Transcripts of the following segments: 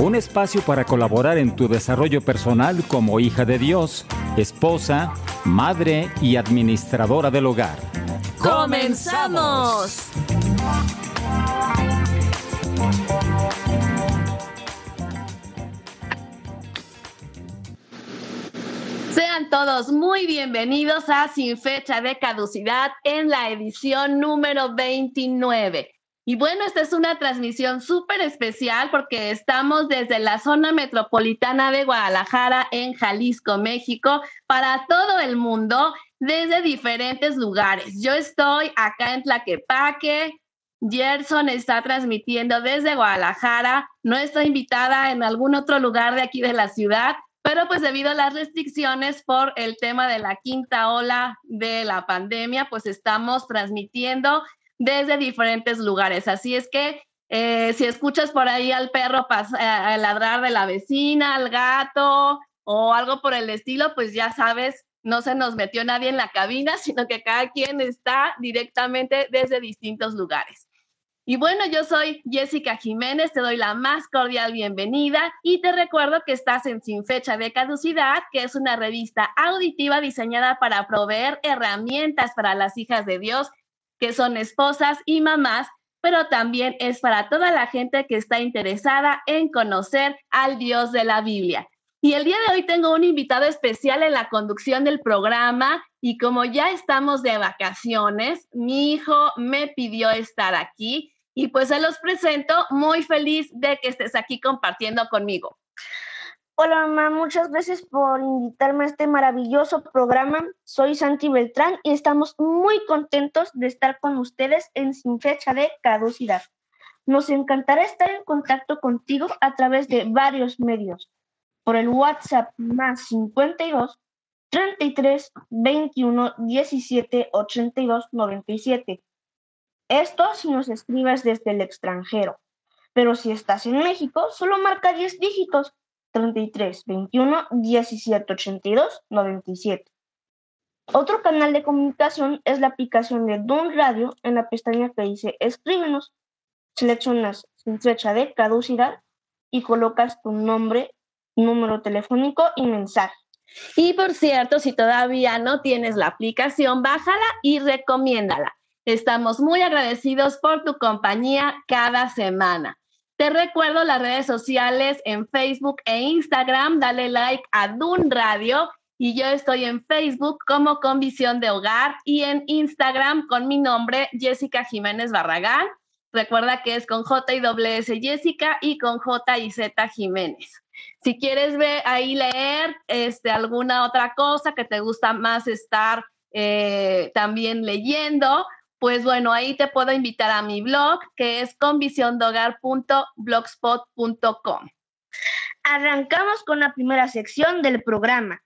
un espacio para colaborar en tu desarrollo personal como hija de Dios, esposa, madre y administradora del hogar. ¡Comenzamos! Sean todos muy bienvenidos a Sin Fecha de Caducidad en la edición número 29. Y bueno, esta es una transmisión súper especial porque estamos desde la zona metropolitana de Guadalajara en Jalisco, México, para todo el mundo, desde diferentes lugares. Yo estoy acá en Tlaquepaque, Gerson está transmitiendo desde Guadalajara, no estoy invitada en algún otro lugar de aquí de la ciudad, pero pues debido a las restricciones por el tema de la quinta ola de la pandemia, pues estamos transmitiendo desde diferentes lugares. Así es que eh, si escuchas por ahí al perro eh, ladrar de la vecina, al gato o algo por el estilo, pues ya sabes, no se nos metió nadie en la cabina, sino que cada quien está directamente desde distintos lugares. Y bueno, yo soy Jessica Jiménez, te doy la más cordial bienvenida y te recuerdo que estás en Sin Fecha de Caducidad, que es una revista auditiva diseñada para proveer herramientas para las hijas de Dios que son esposas y mamás, pero también es para toda la gente que está interesada en conocer al Dios de la Biblia. Y el día de hoy tengo un invitado especial en la conducción del programa y como ya estamos de vacaciones, mi hijo me pidió estar aquí y pues se los presento muy feliz de que estés aquí compartiendo conmigo. Hola mamá, muchas gracias por invitarme a este maravilloso programa. Soy Santi Beltrán y estamos muy contentos de estar con ustedes en Sin Fecha de Caducidad. Nos encantará estar en contacto contigo a través de varios medios. Por el WhatsApp más 52 33 21 17 82 97. Esto si nos escribes desde el extranjero. Pero si estás en México, solo marca 10 dígitos 33 21 17 82 97. Otro canal de comunicación es la aplicación de Dun Radio en la pestaña que dice Escríbenos. Seleccionas sin fecha de caducidad y colocas tu nombre, número telefónico y mensaje. Y por cierto, si todavía no tienes la aplicación, bájala y recomiéndala. Estamos muy agradecidos por tu compañía cada semana. Te recuerdo las redes sociales en Facebook e Instagram. Dale like a Dun Radio. Y yo estoy en Facebook como con Visión de Hogar y en Instagram con mi nombre, Jessica Jiménez Barragán. Recuerda que es con J y S Jessica y con J y Z Jiménez. Si quieres ver ahí leer este, alguna otra cosa que te gusta más estar eh, también leyendo, pues bueno, ahí te puedo invitar a mi blog que es convisiondogar.blogspot.com. Arrancamos con la primera sección del programa.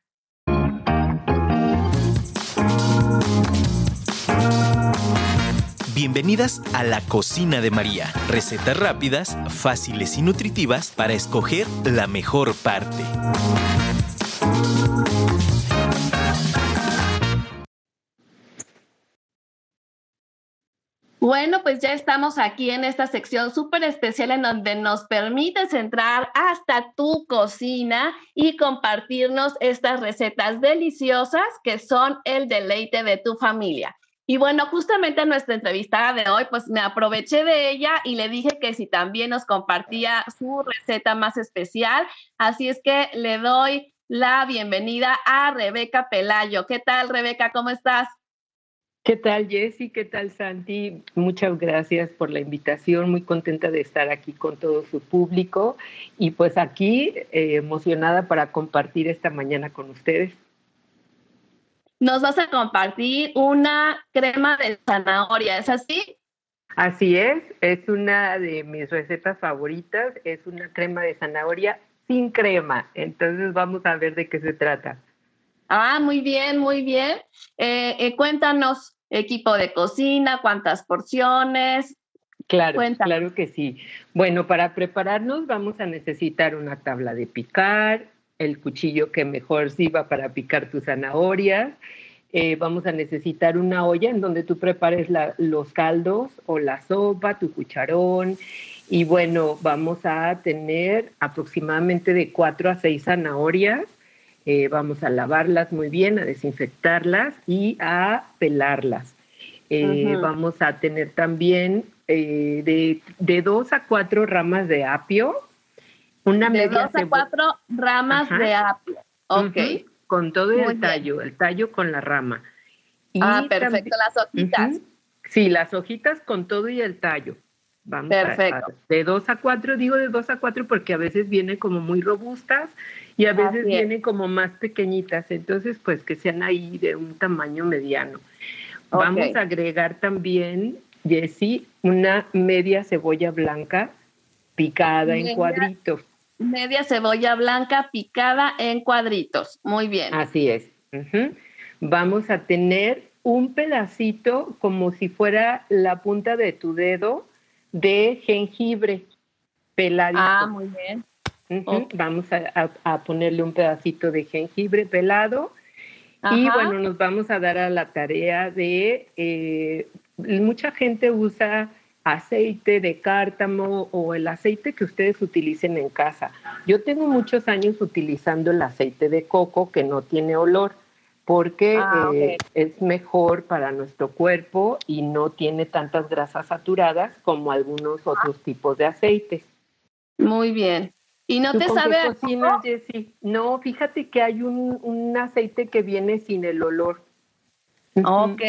Bienvenidas a la cocina de María. Recetas rápidas, fáciles y nutritivas para escoger la mejor parte. Bueno, pues ya estamos aquí en esta sección súper especial en donde nos permites entrar hasta tu cocina y compartirnos estas recetas deliciosas que son el deleite de tu familia. Y bueno, justamente nuestra entrevistada de hoy, pues me aproveché de ella y le dije que si también nos compartía su receta más especial. Así es que le doy la bienvenida a Rebeca Pelayo. ¿Qué tal, Rebeca? ¿Cómo estás? ¿Qué tal, Jessy? ¿Qué tal, Santi? Muchas gracias por la invitación. Muy contenta de estar aquí con todo su público y pues aquí eh, emocionada para compartir esta mañana con ustedes. Nos vas a compartir una crema de zanahoria, ¿es así? Así es, es una de mis recetas favoritas, es una crema de zanahoria sin crema. Entonces vamos a ver de qué se trata. Ah, muy bien, muy bien. Eh, eh, cuéntanos, equipo de cocina, cuántas porciones. Claro, claro que sí. Bueno, para prepararnos vamos a necesitar una tabla de picar, el cuchillo que mejor sirva para picar tus zanahorias. Eh, vamos a necesitar una olla en donde tú prepares los caldos o la sopa, tu cucharón. Y bueno, vamos a tener aproximadamente de cuatro a seis zanahorias. Eh, vamos a lavarlas muy bien, a desinfectarlas y a pelarlas. Eh, vamos a tener también de, de, dos a cuatro ramas de apio, una de dos a cuatro ramas de apio. Ok. Con todo el tallo, el tallo con la rama. ah, perfecto, las hojitas. Sí, las hojitas con todo y el tallo. Vamos Perfecto. de dos a cuatro, digo de dos a cuatro porque a veces vienen como muy robustas y a veces vienen como más pequeñitas, entonces pues que sean ahí de un tamaño mediano. Vamos a agregar también, Jessie, una media cebolla blanca picada en cuadritos media cebolla blanca picada en cuadritos. Muy bien. Así es. Vamos a tener un pedacito como si fuera la punta de tu dedo de jengibre peladito. Ah, muy bien. Vamos a, ponerle un pedacito de jengibre pelado. Y bueno, nos vamos a dar a la tarea de, eh, mucha gente usa aceite de cártamo o el aceite que ustedes utilicen en casa. Yo tengo muchos años utilizando el aceite de coco que no tiene olor porque ah, eh, es mejor para nuestro cuerpo y no tiene tantas grasas saturadas como algunos otros tipos de aceites. Muy bien. ¿Y no te sabe a? No, fíjate que hay un, un, aceite que viene sin el olor. Ok,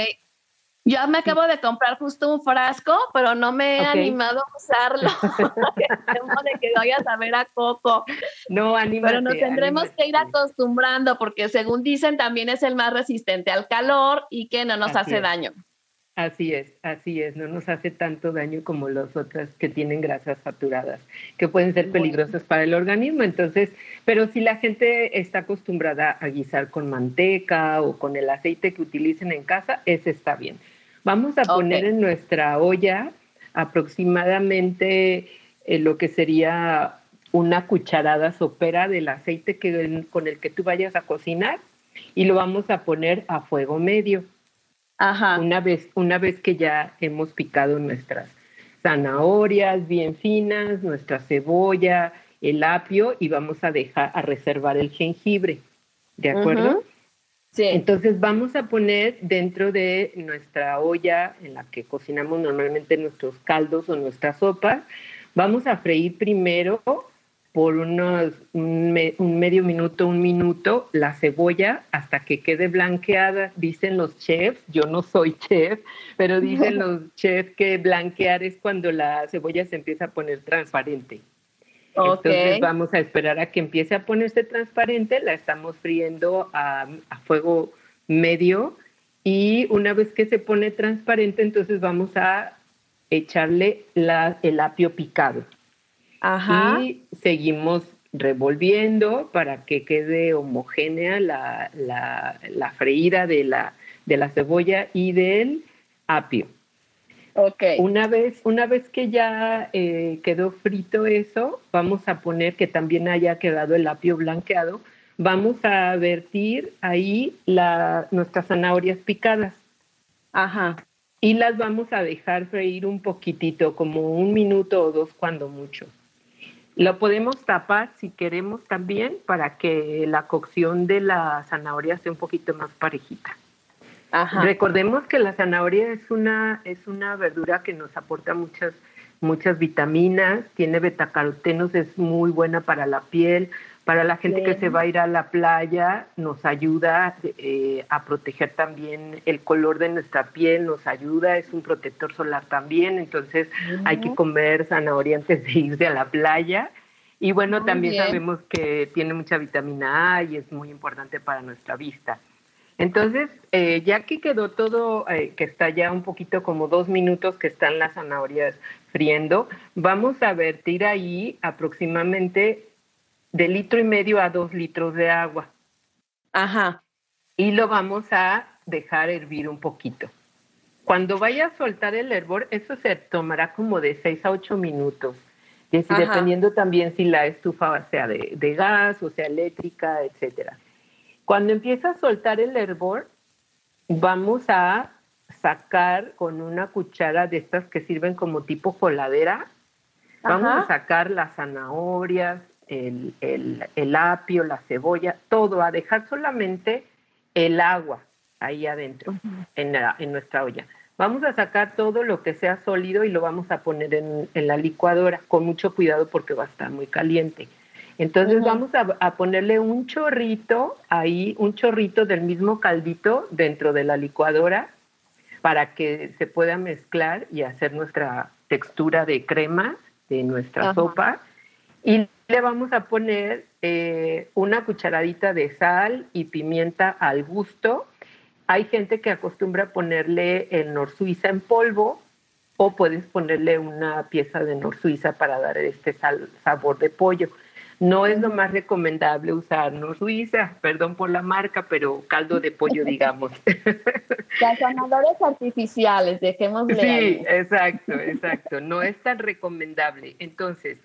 ya me acabo de comprar justo un frasco, pero no me he animado a usarlo. Tengo de que vaya a saber a coco. No, anímate. Pero nos tendremos que ir acostumbrando porque según dicen también es el más resistente al calor y que no nos hace daño. Así es, así es, no nos hace tanto daño como las otras que tienen grasas saturadas, que pueden ser peligrosas para el organismo. Entonces, pero si la gente está acostumbrada a guisar con manteca o con el aceite que utilicen en casa, ese está bien. Vamos a poner en nuestra olla aproximadamente eh, lo que sería una cucharada sopera del aceite que, con el que tú vayas a cocinar y lo vamos a poner a fuego medio. Ajá. Una vez, una vez que ya hemos picado nuestras zanahorias bien finas, nuestra cebolla, el apio y vamos a dejar a reservar el jengibre. ¿De acuerdo? Entonces vamos a poner dentro de nuestra olla en la que cocinamos normalmente nuestros caldos o nuestras sopas, vamos a freír primero por unos un, medio minuto, un minuto, la cebolla hasta que quede blanqueada. Dicen los chefs, yo no soy chef, pero dicen los chefs que blanquear es cuando la cebolla se empieza a poner transparente. Entonces vamos a esperar a que empiece a ponerse transparente, la estamos friendo a, fuego medio y una vez que se pone transparente, entonces vamos a echarle el apio picado. Ajá. Y seguimos revolviendo para que quede homogénea la, la, freída de la, de la cebolla y del apio. Okay. Una vez, una vez que ya eh, quedó frito eso, vamos a poner que también haya quedado el apio blanqueado. Vamos a vertir ahí la, nuestras zanahorias picadas. Ajá. Y las vamos a dejar freír un poquitito, como un minuto o dos cuando mucho. Lo podemos tapar si queremos también para que la cocción de la zanahoria sea un poquito más parejita. Recordemos que la zanahoria es una, es una verdura que nos aporta muchas, muchas vitaminas, tiene betacarotenos, es muy buena para la piel, para la gente que se va a ir a la playa, nos ayuda eh, a proteger también el color de nuestra piel, nos ayuda, es un protector solar también, entonces hay que comer zanahoria antes de irse a la playa. Y bueno, también sabemos que tiene mucha vitamina A y es muy importante para nuestra vista. Entonces, eh, ya que quedó todo, eh, que está ya un poquito como dos minutos que están las zanahorias friendo, vamos a vertir ahí aproximadamente de litro y medio a dos litros de agua. Ajá. y lo vamos a dejar hervir un poquito. Cuando vaya a soltar el hervor, eso se tomará como de 6 a 8 minutos. Y dependiendo también si la estufa sea de, de gas o sea eléctrica, etcétera. Cuando empieza a soltar el hervor, vamos a sacar con una cuchara de estas que sirven como tipo coladera, vamos a sacar las zanahorias, el, el, apio, la cebolla, todo, a dejar solamente el agua ahí adentro, en, en, nuestra olla. Vamos a sacar todo lo que sea sólido y lo vamos a poner en, en la licuadora con mucho cuidado porque va a estar muy caliente. Entonces vamos a, ponerle un chorrito ahí, un chorrito del mismo caldito dentro de la licuadora para que se pueda mezclar y hacer nuestra textura de crema de nuestra sopa. Y le vamos a poner eh, una cucharadita de sal y pimienta al gusto. Hay gente que acostumbra a ponerle el nor suiza en polvo o puedes ponerle una pieza de nor suiza para dar este sabor de pollo. No es lo más recomendable usar no suiza, perdón por la marca, pero caldo de pollo, digamos. Los artificiales, dejémosle. Sí, exacto, exacto. No es tan recomendable. Entonces,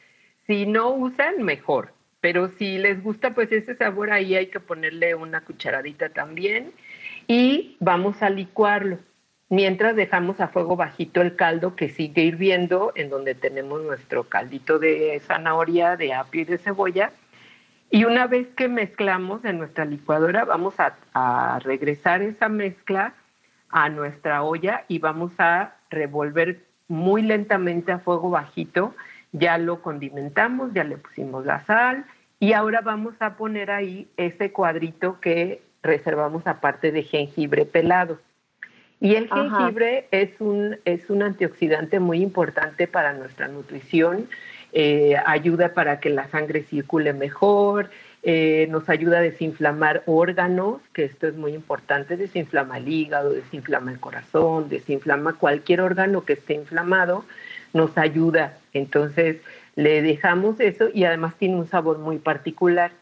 si no usan, mejor. Pero si les gusta, pues ese sabor ahí hay que ponerle una cucharadita también. Y vamos a licuarlo mientras dejamos a fuego bajito el caldo que sigue hirviendo, en donde tenemos nuestro caldito de zanahoria, de apio y de cebolla. Y una vez que mezclamos en nuestra licuadora, vamos a, regresar esa mezcla a nuestra olla y vamos a revolver muy lentamente a fuego bajito. Ya lo condimentamos, ya le pusimos la sal y ahora vamos a poner ahí ese cuadrito que reservamos aparte de jengibre pelado. Y el jengibre es un, es un antioxidante muy importante para nuestra nutrición, eh, ayuda para que la sangre circule mejor, eh, nos ayuda a desinflamar órganos, que esto es muy importante, desinflama el hígado, desinflama el corazón, desinflama cualquier órgano que esté inflamado, nos ayuda. Entonces le dejamos eso y además tiene un sabor muy particular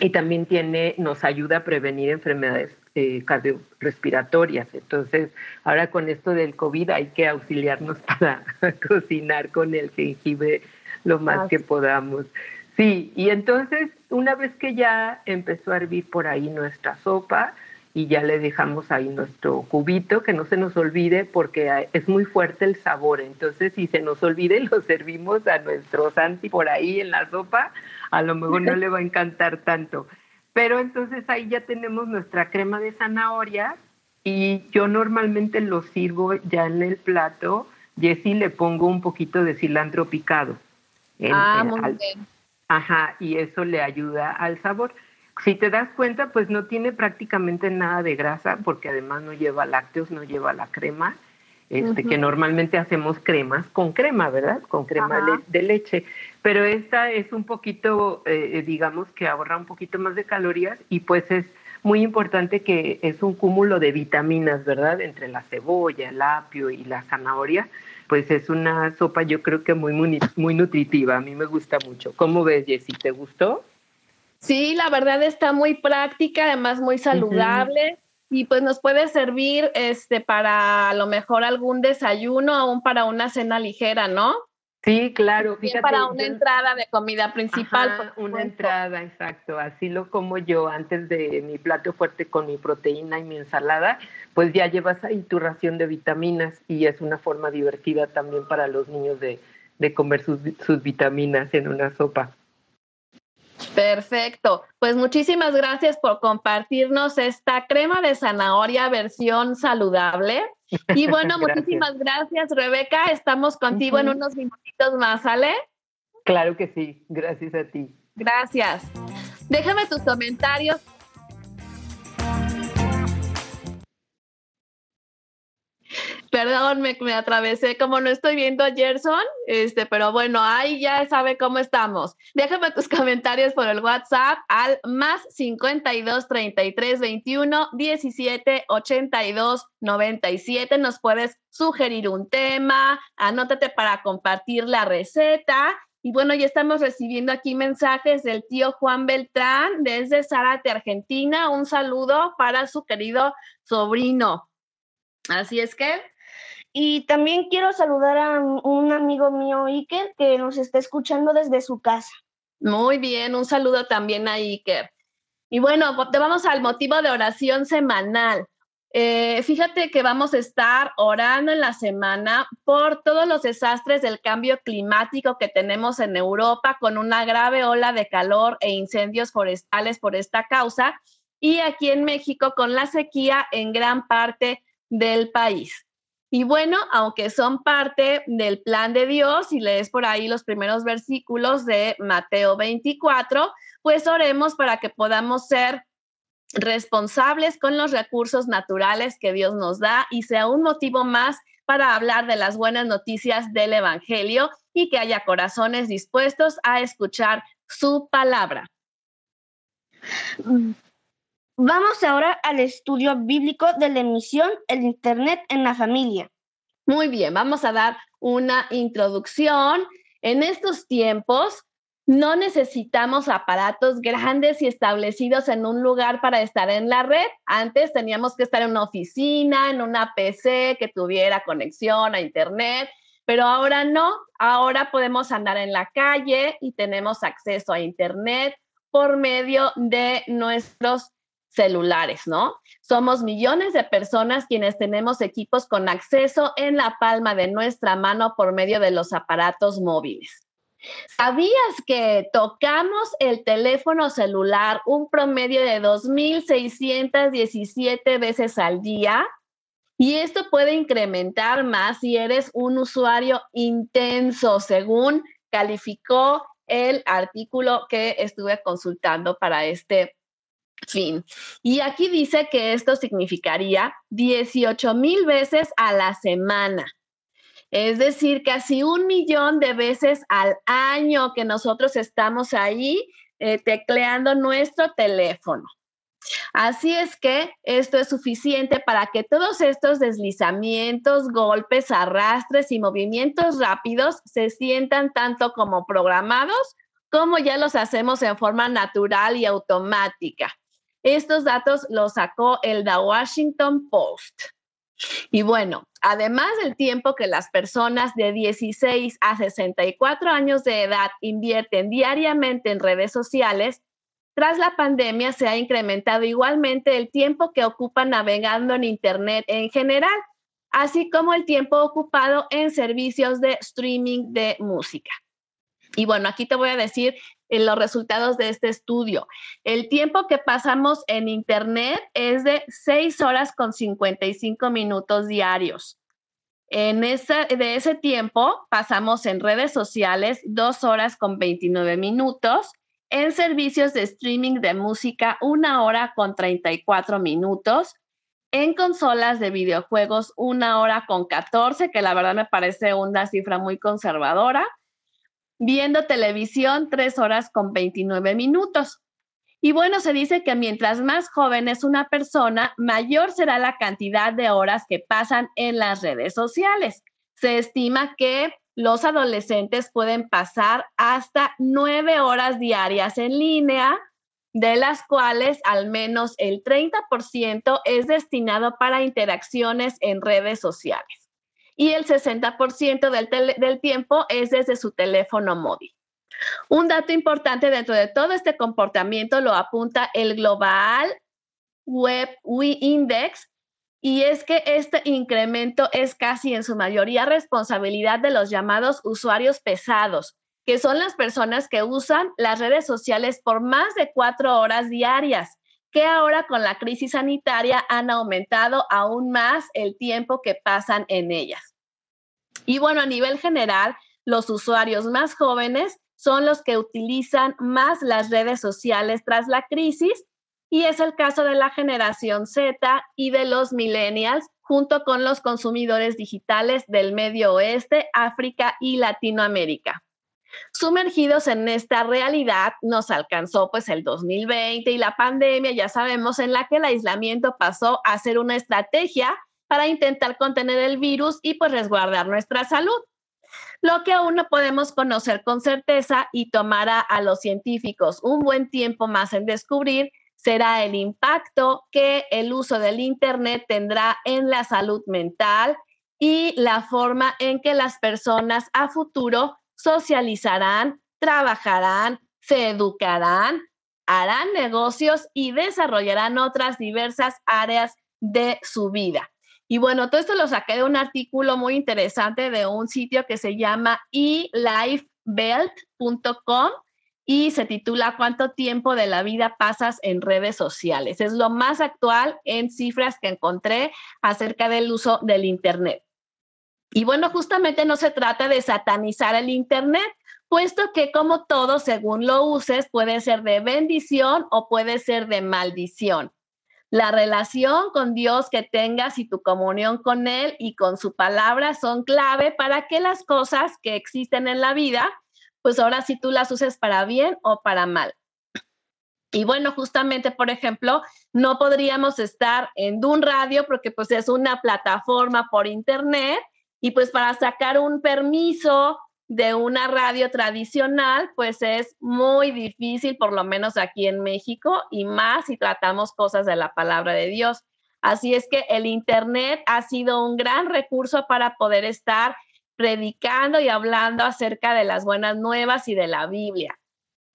y también tiene, nos ayuda a prevenir enfermedades eh, cardiorrespiratorias. Entonces, ahora con esto del COVID hay que auxiliarnos para cocinar con el jengibre lo más que podamos. Sí, y entonces una vez que ya empezó a hervir por ahí nuestra sopa y ya le dejamos ahí nuestro cubito, que no se nos olvide porque es muy fuerte el sabor. Entonces, si se nos olvide, lo servimos a nuestro Santi por ahí en la sopa, a lo mejor no le va a encantar tanto. Pero entonces ahí ya tenemos nuestra crema de zanahoria y yo normalmente lo sirvo ya en el plato. Jessy le pongo un poquito de cilantro picado. ah, muy bien. Ajá, y eso le ayuda al sabor. Si te das cuenta, pues no tiene prácticamente nada de grasa porque además no lleva lácteos, no lleva la crema este, que normalmente hacemos cremas con crema, ¿verdad? Con crema de leche. Pero esta es un poquito, eh, digamos que ahorra un poquito más de calorías y pues es muy importante que es un cúmulo de vitaminas, ¿verdad? Entre la cebolla, el apio y la zanahoria, pues es una sopa yo creo que muy, muy, muy nutritiva. A mí me gusta mucho. ¿Cómo ves, Jessy? ¿Te gustó? Sí, la verdad está muy práctica, además muy saludable y pues nos puede servir este para a lo mejor algún desayuno aún para una cena ligera, ¿no? Sí, claro. Fíjate, para una entrada de comida principal. una entrada, exacto. Así lo como yo antes de mi plato fuerte con mi proteína y mi ensalada, pues ya llevas ahí tu ración de vitaminas y es una forma divertida también para los niños de, de comer sus, sus vitaminas en una sopa. Perfecto. Pues muchísimas gracias por compartirnos esta crema de zanahoria versión saludable. Y bueno, muchísimas gracias, Rebeca. Estamos contigo en unos minutitos más, ¿sale? Claro que sí. Gracias a ti. Gracias. Déjame tus comentarios Perdón, me, atravesé, como no estoy viendo a Gerson, este, pero bueno, ahí ya sabe cómo estamos. Déjame tus comentarios por el WhatsApp al más 52 33 21 17 82 97. Nos puedes sugerir un tema, anótate para compartir la receta Y bueno, ya estamos recibiendo aquí mensajes del tío Juan Beltrán desde Zárate, Argentina. Un saludo para su querido sobrino. Así es que. Y también quiero saludar a un amigo mío, Iker, que nos está escuchando desde su casa. Muy bien, un saludo también a Iker. Y bueno, vamos al motivo de oración semanal. Eh, fíjate que vamos a estar orando en la semana por todos los desastres del cambio climático que tenemos en Europa con una grave ola de calor e incendios forestales por esta causa y aquí en México con la sequía en gran parte del país. Y bueno, aunque son parte del plan de Dios, y lees por ahí los primeros versículos de Mateo 24, pues oremos para que podamos ser responsables con los recursos naturales que Dios nos da y sea un motivo más para hablar de las buenas noticias del Evangelio y que haya corazones dispuestos a escuchar su palabra. Vamos ahora al estudio bíblico de la emisión El Internet en la familia. Muy bien, vamos a dar una introducción. En estos tiempos, no necesitamos aparatos grandes y establecidos en un lugar para estar en la red. Antes teníamos que estar en una oficina, en una PC que tuviera conexión a Internet, pero ahora no. Ahora podemos andar en la calle y tenemos acceso a Internet por medio de nuestros celulares, ¿no? Somos millones de personas quienes tenemos equipos con acceso en la palma de nuestra mano por medio de los aparatos móviles. ¿Sabías que tocamos el teléfono celular un promedio de 2.617 veces al día? Y esto puede incrementar más si eres un usuario intenso, según calificó el artículo que estuve consultando para este fin. Y aquí dice que esto significaría 18 mil veces a la semana. Es decir, casi un millón de veces al año que nosotros estamos ahí eh, tecleando nuestro teléfono. Así es que esto es suficiente para que todos estos deslizamientos, golpes, arrastres y movimientos rápidos se sientan tanto como programados como ya los hacemos en forma natural y automática. Estos datos los sacó el The Washington Post. Y bueno, además del tiempo que las personas de 16 a 64 años de edad invierten diariamente en redes sociales, tras la pandemia se ha incrementado igualmente el tiempo que ocupan navegando en Internet en general, así como el tiempo ocupado en servicios de streaming de música. Y bueno, aquí te voy a decir en los resultados de este estudio. El tiempo que pasamos en Internet es de 6 horas con 55 minutos diarios. En ese, de ese tiempo pasamos en redes sociales 2 horas con 29 minutos, en servicios de streaming de música 1 hora con 34 minutos, en consolas de videojuegos 1 hora con 14, que la verdad me parece una cifra muy conservadora, viendo televisión tres horas con 29 minutos. Y bueno, se dice que mientras más joven es una persona, mayor será la cantidad de horas que pasan en las redes sociales. Se estima que los adolescentes pueden pasar hasta nueve horas diarias en línea, de las cuales al menos el 30% es destinado para interacciones en redes sociales y el 60% del, del tiempo es desde su teléfono móvil. Un dato importante dentro de todo este comportamiento lo apunta el Global Web Index, y es que este incremento es casi en su mayoría responsabilidad de los llamados usuarios pesados, que son las personas que usan las redes sociales por más de cuatro horas diarias, que ahora con la crisis sanitaria han aumentado aún más el tiempo que pasan en ellas. Y bueno, a nivel general, los usuarios más jóvenes son los que utilizan más las redes sociales tras la crisis y es el caso de la generación Z y de los millennials junto con los consumidores digitales del Medio Oeste, África y Latinoamérica. Sumergidos en esta realidad, nos alcanzó pues el 2020 y la pandemia, ya sabemos, en la que el aislamiento pasó a ser una estrategia para intentar contener el virus y pues resguardar nuestra salud. Lo que aún no podemos conocer con certeza y tomará a los científicos un buen tiempo más en descubrir será el impacto que el uso del Internet tendrá en la salud mental y la forma en que las personas a futuro socializarán, trabajarán, se educarán, harán negocios y desarrollarán otras diversas áreas de su vida. Y bueno, todo esto lo saqué de un artículo muy interesante de un sitio que se llama elifebelt.com y se titula ¿Cuánto tiempo de la vida pasas en redes sociales? Es lo más actual en cifras que encontré acerca del uso del Internet. Y bueno, justamente no se trata de satanizar el Internet, puesto que como todo, según lo uses, puede ser de bendición o puede ser de maldición. La relación con Dios que tengas y tu comunión con Él y con su palabra son clave para que las cosas que existen en la vida, pues ahora sí tú las uses para bien o para mal. Y bueno, justamente, por ejemplo, no podríamos estar en un radio porque pues es una plataforma por internet y pues para sacar un permiso de una radio tradicional, pues es muy difícil, por lo menos aquí en México, y más si tratamos cosas de la palabra de Dios. Así es que el Internet ha sido un gran recurso para poder estar predicando y hablando acerca de las buenas nuevas y de la Biblia.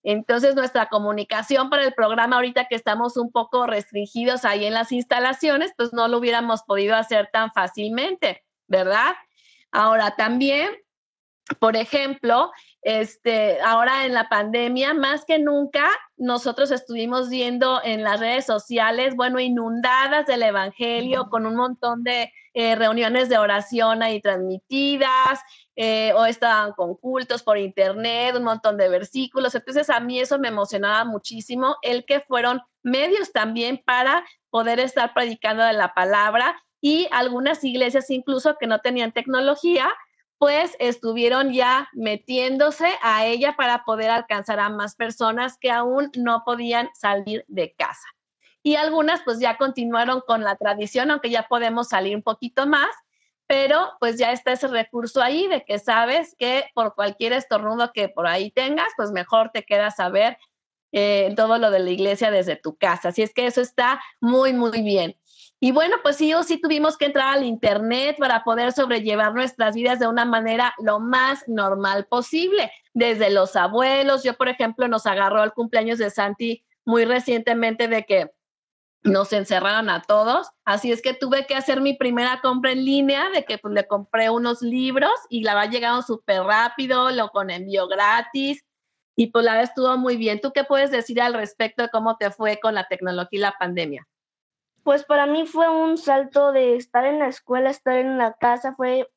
Entonces, nuestra comunicación para el programa, ahorita que estamos un poco restringidos ahí en las instalaciones, pues no lo hubiéramos podido hacer tan fácilmente, ¿verdad? Ahora, también por ejemplo, este, ahora en la pandemia, más que nunca, nosotros estuvimos viendo en las redes sociales, bueno, inundadas del Evangelio, con un montón de eh, reuniones de oración ahí transmitidas, eh, o estaban con cultos por internet, un montón de versículos. Entonces, a mí eso me emocionaba muchísimo, el que fueron medios también para poder estar predicando de la palabra y algunas iglesias incluso que no tenían tecnología, pues estuvieron ya metiéndose a ella para poder alcanzar a más personas que aún no podían salir de casa. Y algunas pues ya continuaron con la tradición, aunque ya podemos salir un poquito más, pero pues ya está ese recurso ahí de que sabes que por cualquier estornudo que por ahí tengas, pues mejor te quedas a ver eh, todo lo de la iglesia desde tu casa. Así es que eso está muy, muy bien. Y bueno, pues sí o sí tuvimos que entrar al Internet para poder sobrellevar nuestras vidas de una manera lo más normal posible. Desde los abuelos, yo por ejemplo nos agarró el cumpleaños de Santi muy recientemente de que nos encerraron a todos. Así es que tuve que hacer mi primera compra en línea, de que pues, le compré unos libros y la va llegando súper rápido, lo con envío gratis. Y pues la verdad estuvo muy bien. ¿Tú qué puedes decir al respecto de cómo te fue con la tecnología y la pandemia? Pues para mí fue un salto de estar en la escuela, estar en la casa, fue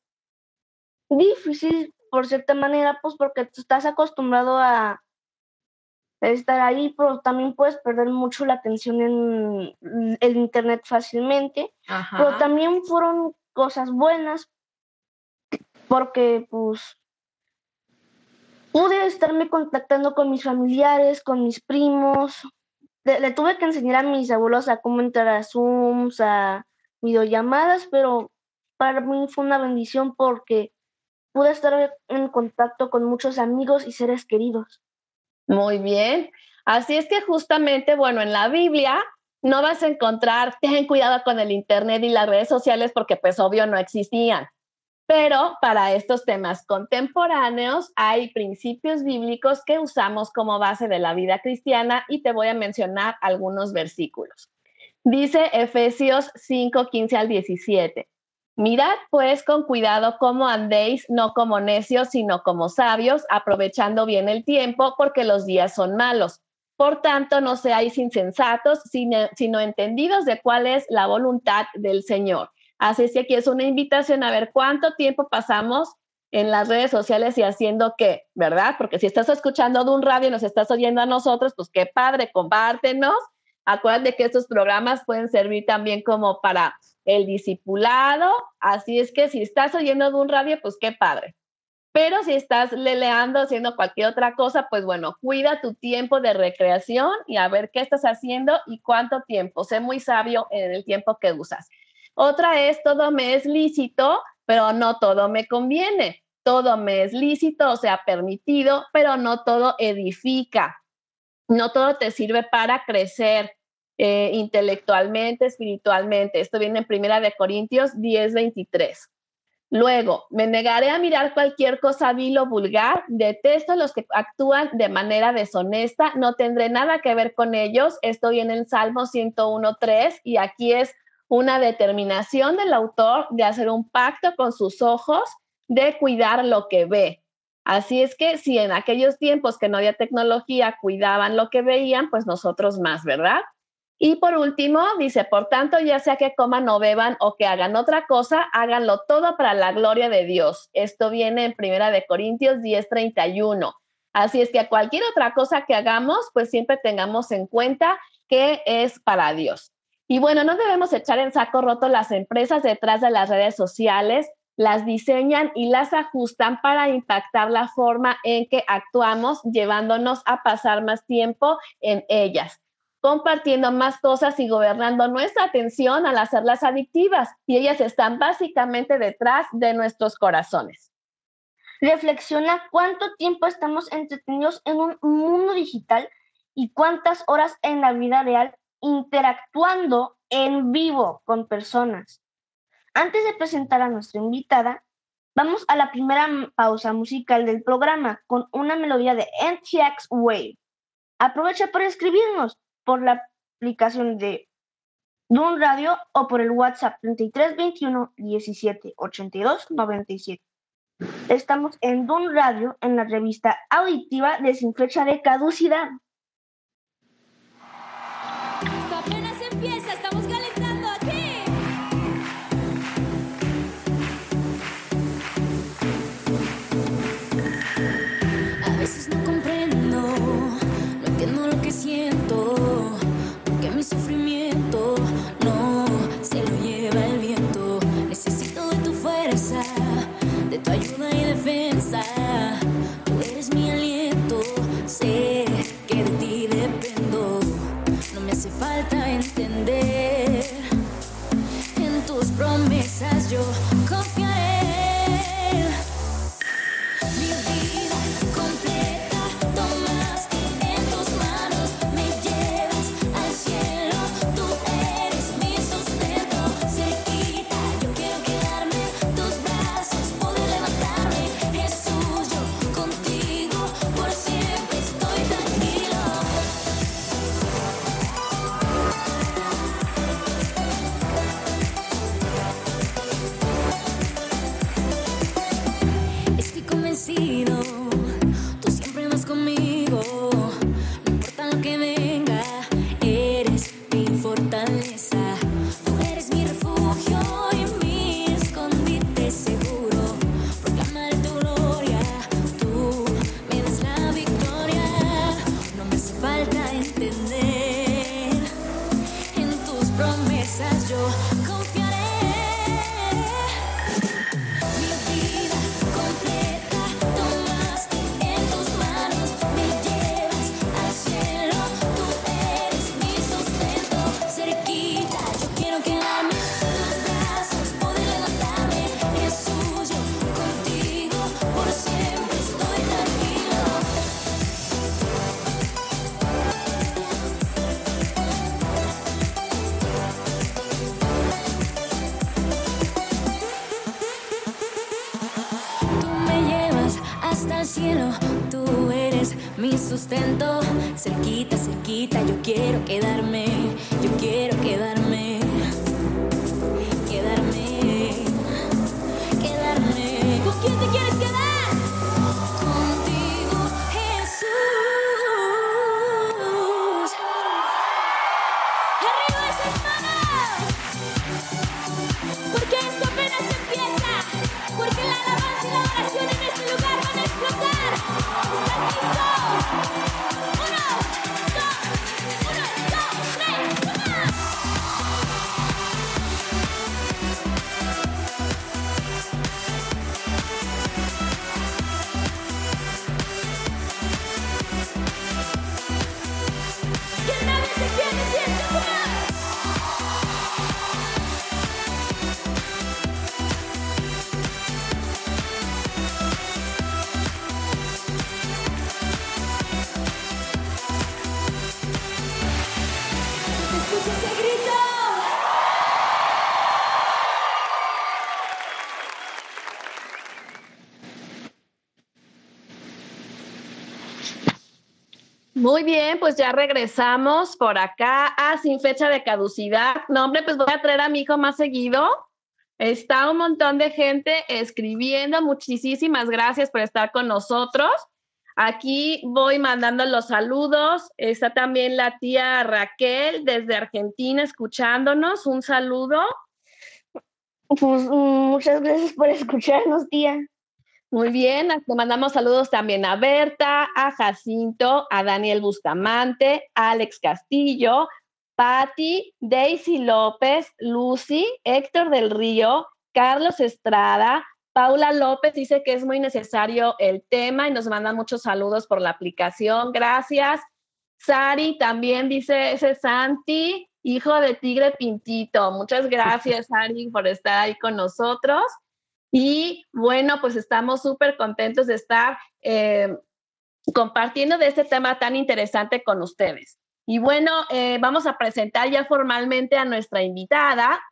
difícil por cierta manera, pues porque tú estás acostumbrado a estar ahí, pero también puedes perder mucho la atención en el internet fácilmente. Pero también fueron cosas buenas porque pues pude estarme contactando con mis familiares, con mis primos, le, tuve que enseñar a mis abuelos a cómo entrar a Zooms, a videollamadas, pero para mí fue una bendición porque pude estar en contacto con muchos amigos y seres queridos. Muy bien. Así es que justamente, bueno, en la Biblia no vas a encontrar, ten cuidado con el Internet y las redes sociales porque pues obvio no existían. Pero para estos temas contemporáneos hay principios bíblicos que usamos como base de la vida cristiana y te voy a mencionar algunos versículos. Dice Efesios 5, 15 al 17. Mirad pues con cuidado cómo andéis, no como necios, sino como sabios, aprovechando bien el tiempo, porque los días son malos. Por tanto, no seáis insensatos, sino, entendidos de cuál es la voluntad del Señor. Así es que aquí es una invitación a ver cuánto tiempo pasamos en las redes sociales y haciendo qué, ¿verdad? Porque si estás escuchando de un radio y nos estás oyendo a nosotros, pues qué padre, compártenos. Acuérdate que estos programas pueden servir también como para el discipulado. Así es que si estás oyendo de un radio, pues qué padre. Pero si estás leleando, haciendo cualquier otra cosa, pues bueno, cuida tu tiempo de recreación y a ver qué estás haciendo y cuánto tiempo. Sé muy sabio en el tiempo que usas. Otra es, todo me es lícito, pero no todo me conviene. todo me es lícito, o sea, permitido, pero no todo edifica. No todo te sirve para crecer eh, intelectualmente, espiritualmente. Esto viene en Primera de Corintios 10, 23. Luego, me negaré a mirar cualquier cosa vil o vulgar, detesto a los que actúan de manera deshonesta, no tendré nada que ver con ellos. Esto viene en Salmo 101.3 y aquí es una determinación del autor de hacer un pacto con sus ojos de cuidar lo que ve. Así es que si en aquellos tiempos que no había tecnología cuidaban lo que veían, pues nosotros más, ¿verdad? Y por último, dice, por tanto, ya sea que coman o beban o que hagan otra cosa, háganlo todo para la gloria de Dios. Esto viene en Primera de Corintios 10:31. Así es que a cualquier otra cosa que hagamos, pues siempre tengamos en cuenta que es para Dios. Y bueno, no debemos echar en saco roto las empresas detrás de las redes sociales, las diseñan y las ajustan para impactar la forma en que actuamos, llevándonos a pasar más tiempo en ellas compartiendo más cosas y gobernando nuestra atención al hacerlas adictivas. Y ellas están básicamente detrás de nuestros corazones. Reflexiona cuánto tiempo estamos entretenidos en un mundo digital y cuántas horas en la vida real interactuando en vivo con personas. Antes de presentar a nuestra invitada, vamos a la primera pausa musical del programa con una melodía de NTX Wave. Aprovecha por escribirnos por la aplicación de Dun Radio o por el WhatsApp 3321 17 82 97. Estamos en Dun Radio en la revista auditiva de Sin Fecha de Caducidad. in there Muy bien, pues ya regresamos por acá a sin fecha de caducidad. No, hombre, pues voy a traer a mi hijo más seguido. Está un montón de gente escribiendo. Muchísimas gracias por estar con nosotros. Aquí voy mandando los saludos. Está también la tía Raquel desde Argentina escuchándonos. Un saludo. Pues muchas gracias por escucharnos, tía. Muy bien, le mandamos saludos también a Berta, a Jacinto, a Daniel Bustamante, a Alex Castillo, Patti, Daisy López, Lucy, Héctor del Río, Carlos Estrada, Paula López dice que es muy necesario el tema y nos manda muchos saludos por la aplicación. Gracias. Sari también dice, ese Santi, hijo de Tigre Pintito. Muchas gracias, Sari, por estar ahí con nosotros. Y bueno, pues estamos súper contentos de estar eh, compartiendo de este tema tan interesante con ustedes. Y bueno, eh, vamos a presentar ya formalmente a nuestra invitada.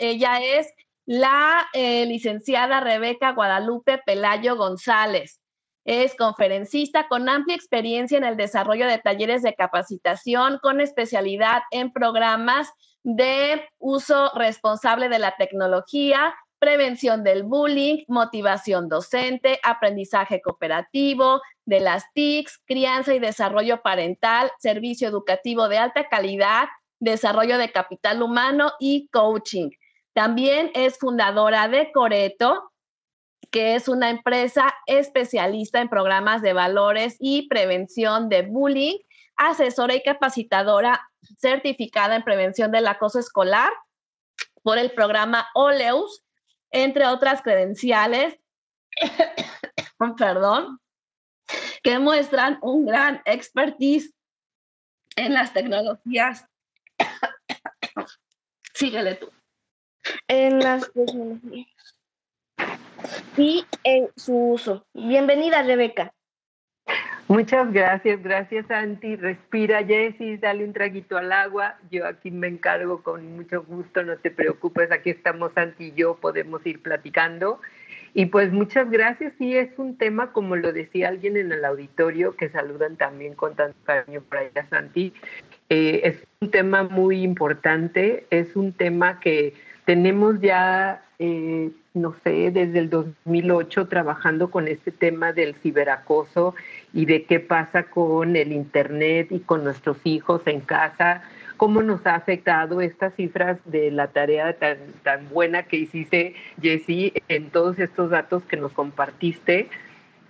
Ella es la eh, licenciada Rebeca Guadalupe Pelayo González. Es conferencista con amplia experiencia en el desarrollo de talleres de capacitación con especialidad en programas de uso responsable de la tecnología, prevención del bullying, motivación docente, aprendizaje cooperativo, de las TICs, crianza y desarrollo parental, servicio educativo de alta calidad, desarrollo de capital humano y coaching. También es fundadora de Coreto, que es una empresa especialista en programas de valores y prevención de bullying, asesora y capacitadora certificada en prevención del acoso escolar por el programa OLEUS entre otras credenciales, perdón, que muestran un gran expertise en las tecnologías. Síguele tú. En las tecnologías. Y en su uso. Bienvenida, Rebeca. Muchas gracias, gracias Santi. Respira, Jessy, dale un traguito al agua. Yo aquí me encargo con mucho gusto, no te preocupes, aquí estamos Santi y yo, podemos ir platicando. Y pues muchas gracias, sí, es un tema, como lo decía alguien en el auditorio, que saludan también con tanto cariño para ella, Santi. Eh, es un tema muy importante, es un tema que tenemos ya, eh, no sé, desde el 2008 trabajando con este tema del ciberacoso y de qué pasa con el Internet y con nuestros hijos en casa, cómo nos ha afectado estas cifras de la tarea tan, tan buena que hiciste, Jessie, en todos estos datos que nos compartiste.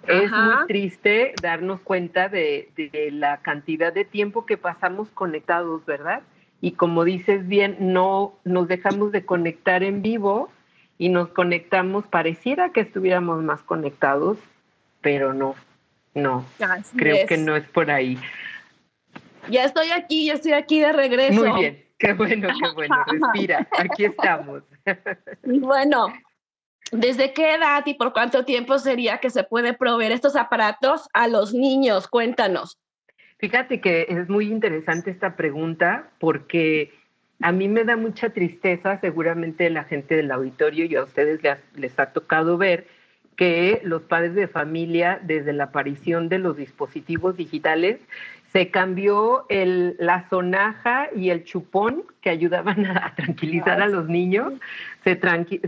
Es muy triste darnos cuenta de, de, la cantidad de tiempo que pasamos conectados, ¿verdad? Y como dices bien, no nos dejamos de conectar en vivo y nos conectamos, pareciera que estuviéramos más conectados, pero no. No, creo que no es por ahí. Ya estoy aquí, ya estoy aquí de regreso. Muy bien, qué bueno, qué bueno. Respira, aquí estamos. bueno, ¿desde qué edad y por cuánto tiempo sería que se puede proveer estos aparatos a los niños? Cuéntanos. Fíjate que es muy interesante esta pregunta porque a mí me da mucha tristeza, seguramente la gente del auditorio y a ustedes les, les ha tocado ver que los padres de familia, desde la aparición de los dispositivos digitales, se cambió el, la sonaja y el chupón que ayudaban a, tranquilizar a los niños, se,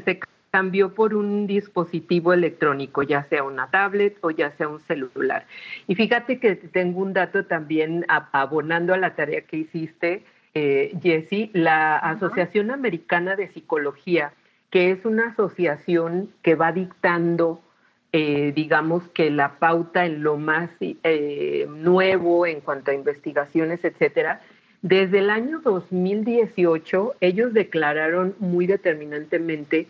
se cambió por un dispositivo electrónico, ya sea una tablet o ya sea un celular. Y fíjate que tengo un dato también abonando a la tarea que hiciste, eh, Jessie, la Asociación Americana de Psicología que es una asociación que va dictando, eh, digamos que la pauta en lo más eh, nuevo en cuanto a investigaciones, etcétera. Desde el año 2018, ellos declararon muy determinantemente,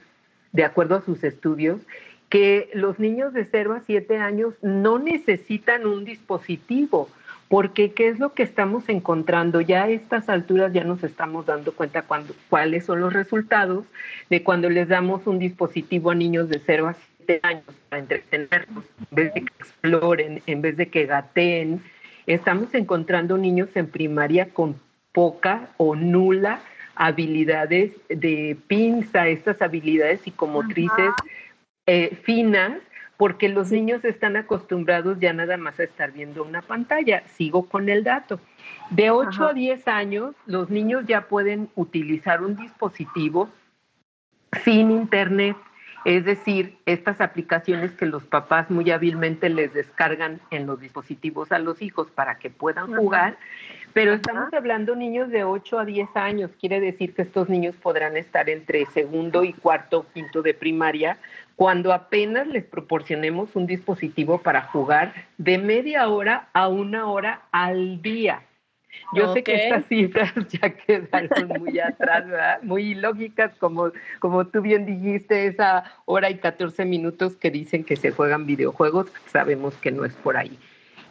de acuerdo a sus estudios, que los niños de 0 a 7 años no necesitan un dispositivo, porque ¿qué es lo que estamos encontrando? Ya a estas alturas ya nos estamos dando cuenta cuando, cuáles son los resultados de cuando les damos un dispositivo a niños de 0 a 7 años para entretenerlos, en vez de que exploren, en vez de que gateen. Estamos encontrando niños en primaria con poca o nula habilidades de pinza, estas habilidades psicomotrices eh, finas porque los niños están acostumbrados ya nada más a estar viendo una pantalla. Sigo con el dato. De 8 a 10 años, los niños ya pueden utilizar un dispositivo sin internet, es decir, estas aplicaciones que los papás muy hábilmente les descargan en los dispositivos a los hijos para que puedan jugar, pero estamos hablando niños de 8 a 10 años, quiere decir que estos niños podrán estar entre segundo y cuarto, quinto de primaria, cuando apenas les proporcionemos un dispositivo para jugar de media hora a una hora al día. Yo sé que estas cifras ya quedaron muy atrás, ¿verdad? Muy lógicas, como, como tú bien dijiste, esa hora y 14 minutos que dicen que se juegan videojuegos, sabemos que no es por ahí.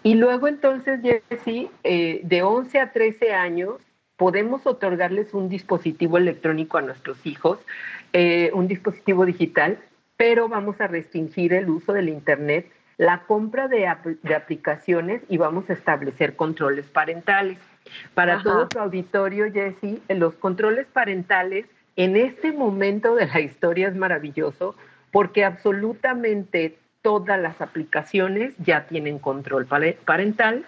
Y luego entonces, Jessy, eh, de 11 a 13 años, podemos otorgarles un dispositivo electrónico a nuestros hijos, eh, un dispositivo digital, pero vamos a restringir el uso del Internet, la compra de, de aplicaciones y vamos a establecer controles parentales. Para todo su auditorio, Jesse, los controles parentales en este momento de la historia es maravilloso porque absolutamente todas las aplicaciones ya tienen control parental,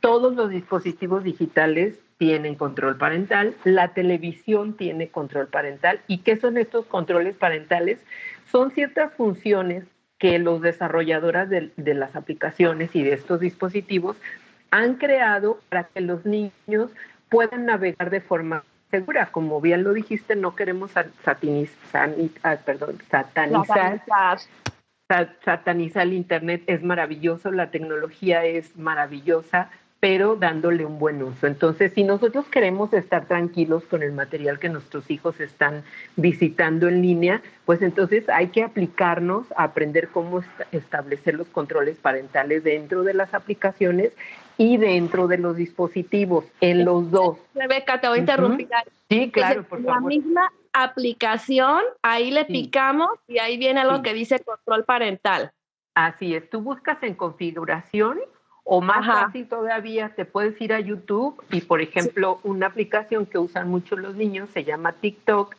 todos los dispositivos digitales tienen control parental, la televisión tiene control parental. ¿Y qué son estos controles parentales? Son ciertas funciones que los desarrolladores de, de las aplicaciones y de estos dispositivos han creado para que los niños puedan navegar de forma segura. Como bien lo dijiste, no queremos satanizar, ah, perdón, satanizar, satanizar el Internet. Es maravilloso, la tecnología es maravillosa, pero dándole un buen uso. Entonces, si nosotros queremos estar tranquilos con el material que nuestros hijos están visitando en línea, pues entonces hay que aplicarnos a aprender cómo establecer los controles parentales dentro de las aplicaciones y dentro de los dispositivos, en los dos. Rebeca, te voy a interrumpir. Sí, claro, por favor. La misma aplicación, ahí le picamos y ahí viene algo que dice control parental. Así es, tú buscas en configuración o más fácil todavía, te puedes ir a YouTube y, por ejemplo, una aplicación que usan mucho los niños se llama TikTok.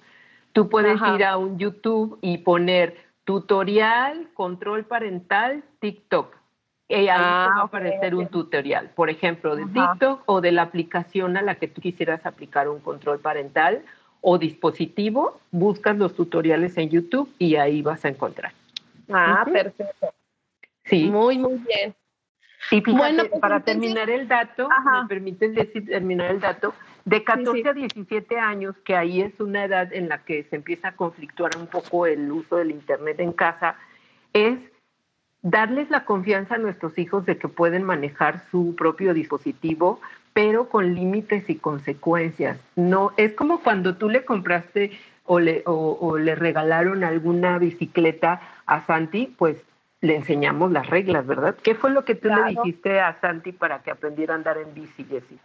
Tú puedes ir a un YouTube y poner tutorial, control parental, TikTok. Y ahí ah, va a aparecer un tutorial, por ejemplo, de TikTok o de la aplicación a la que tú quisieras aplicar un control parental o dispositivo. Buscas los tutoriales en YouTube y ahí vas a encontrar. Ah, perfecto. Sí. Muy, muy bien. Y bueno, pues, para terminar el dato, me permites decir, terminar el dato, de 14 a 17 años, que ahí es una edad en la que se empieza a conflictuar un poco el uso del Internet en casa, es darles la confianza a nuestros hijos de que pueden manejar su propio dispositivo, pero con límites y consecuencias. No, es como cuando tú le compraste o le, o le regalaron alguna bicicleta a Santi, pues le enseñamos las reglas, ¿verdad? ¿Qué fue lo que tú le dijiste a Santi para que aprendiera a andar en bici, Jessie?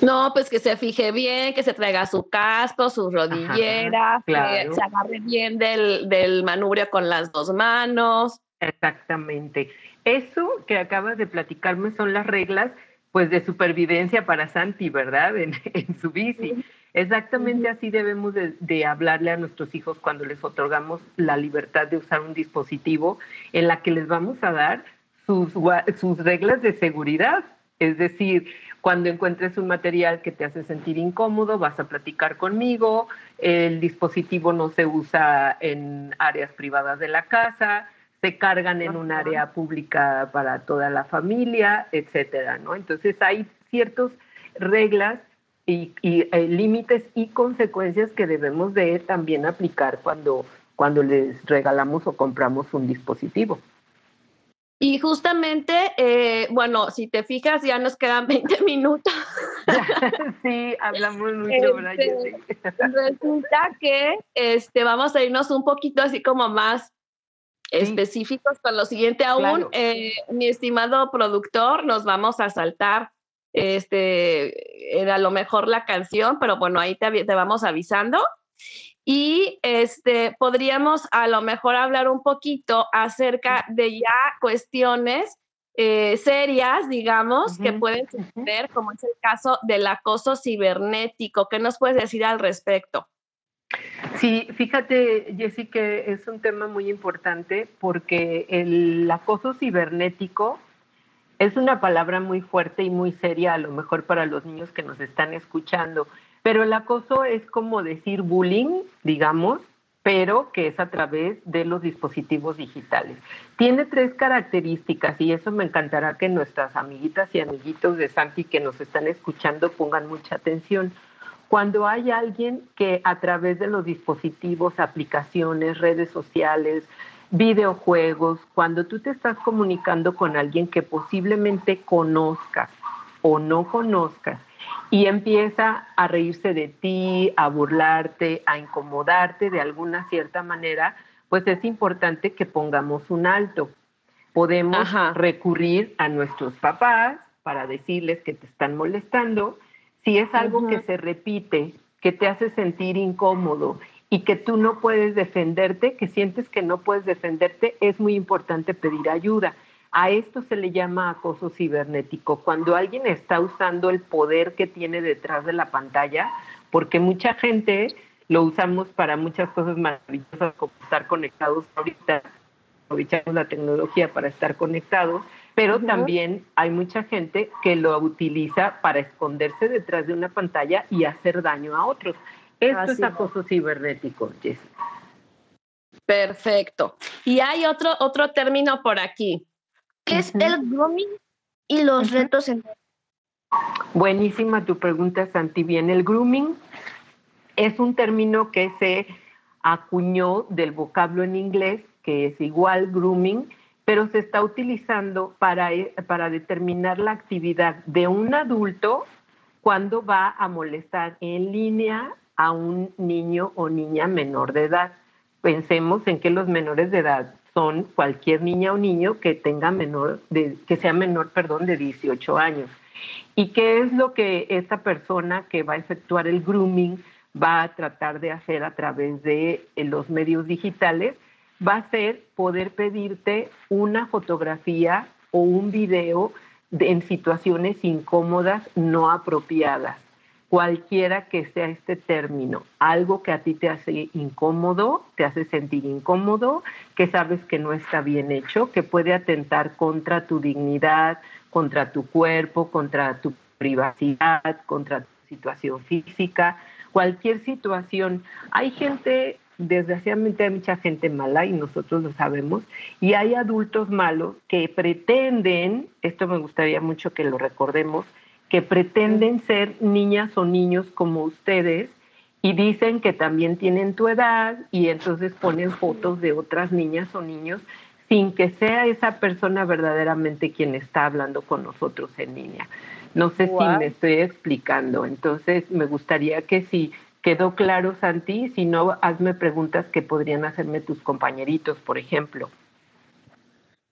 No, pues que se fije bien, que se traiga su casco, sus rodilleras, que se agarre bien del, del manubrio con las dos manos. Exactamente. Eso que acabas de platicarme son las reglas pues de supervivencia para Santi, ¿verdad? En, en su bici. Exactamente así debemos de, hablarle a nuestros hijos cuando les otorgamos la libertad de usar un dispositivo en la que les vamos a dar sus, sus reglas de seguridad. Es decir, cuando encuentres un material que te hace sentir incómodo, vas a platicar conmigo, el dispositivo no se usa en áreas privadas de la casa, se cargan en un área pública para toda la familia, etcétera, ¿no? Entonces hay ciertas reglas y, eh, límites y consecuencias que debemos de también aplicar cuando, cuando les regalamos o compramos un dispositivo. Y justamente, eh, bueno, si te fijas, ya nos quedan 20 minutos. sí, hablamos mucho, este, Resulta que este, vamos a irnos un poquito así como más específicos con lo siguiente aún. Eh, mi estimado productor, nos vamos a saltar este, era lo mejor la canción, pero bueno, ahí te, te, vamos avisando. Y este, podríamos a lo mejor hablar un poquito acerca de ya cuestiones eh, serias, digamos, que pueden suceder, como es el caso del acoso cibernético. ¿Qué nos puedes decir al respecto? Sí, fíjate, Jessy, que es un tema muy importante porque el acoso cibernético es una palabra muy fuerte y muy seria, a lo mejor para los niños que nos están escuchando, pero el acoso es como decir bullying, digamos, pero que es a través de los dispositivos digitales. Tiene tres características y eso me encantará que nuestras amiguitas y amiguitos de Santi que nos están escuchando pongan mucha atención. Cuando hay alguien que a través de los dispositivos, aplicaciones, redes sociales, videojuegos, cuando tú te estás comunicando con alguien que posiblemente conozcas o no conozcas y empieza a reírse de ti, a burlarte, a incomodarte de alguna cierta manera, pues es importante que pongamos un alto. Podemos recurrir a nuestros papás para decirles que te están molestando. Si es algo que se repite, que te hace sentir incómodo y que tú no puedes defenderte, que sientes que no puedes defenderte, es muy importante pedir ayuda. A esto se le llama acoso cibernético, cuando alguien está usando el poder que tiene detrás de la pantalla, porque mucha gente lo usamos para muchas cosas maravillosas como estar conectados ahorita, aprovechamos la tecnología para estar conectados, pero también hay mucha gente que lo utiliza para esconderse detrás de una pantalla y hacer daño a otros. Esto es acoso cibernético, Jessica. Perfecto. Y hay otro, otro término por aquí. ¿Qué es el grooming y los retos en Buenísima tu pregunta, Santi. Bien, el grooming es un término que se acuñó del vocablo en inglés, que es igual grooming, pero se está utilizando para, para determinar la actividad de un adulto cuando va a molestar en línea a un niño o niña menor de edad. Pensemos en que los menores de edad son cualquier niña o niño que tenga menor de, que sea menor, perdón, de 18 años. ¿Y qué es lo que esta persona que va a efectuar el grooming va a tratar de hacer a través de eh, los medios digitales? Va a ser poder pedirte una fotografía o un video en situaciones incómodas no apropiadas. Cualquiera que sea este término, algo que a ti te hace incómodo, te hace sentir incómodo, que sabes que no está bien hecho, que puede atentar contra tu dignidad, contra tu cuerpo, contra tu privacidad, contra tu situación física, cualquier situación. Hay gente, desgraciadamente hay mucha gente mala y nosotros lo sabemos, y hay adultos malos que pretenden, esto me gustaría mucho que lo recordemos, que pretenden ser niñas o niños como ustedes y dicen que también tienen tu edad y entonces ponen fotos de otras niñas o niños sin que sea esa persona verdaderamente quien está hablando con nosotros en línea. No sé si me estoy explicando, entonces me gustaría que si quedó claro, Santi, si no, hazme preguntas que podrían hacerme tus compañeritos, por ejemplo.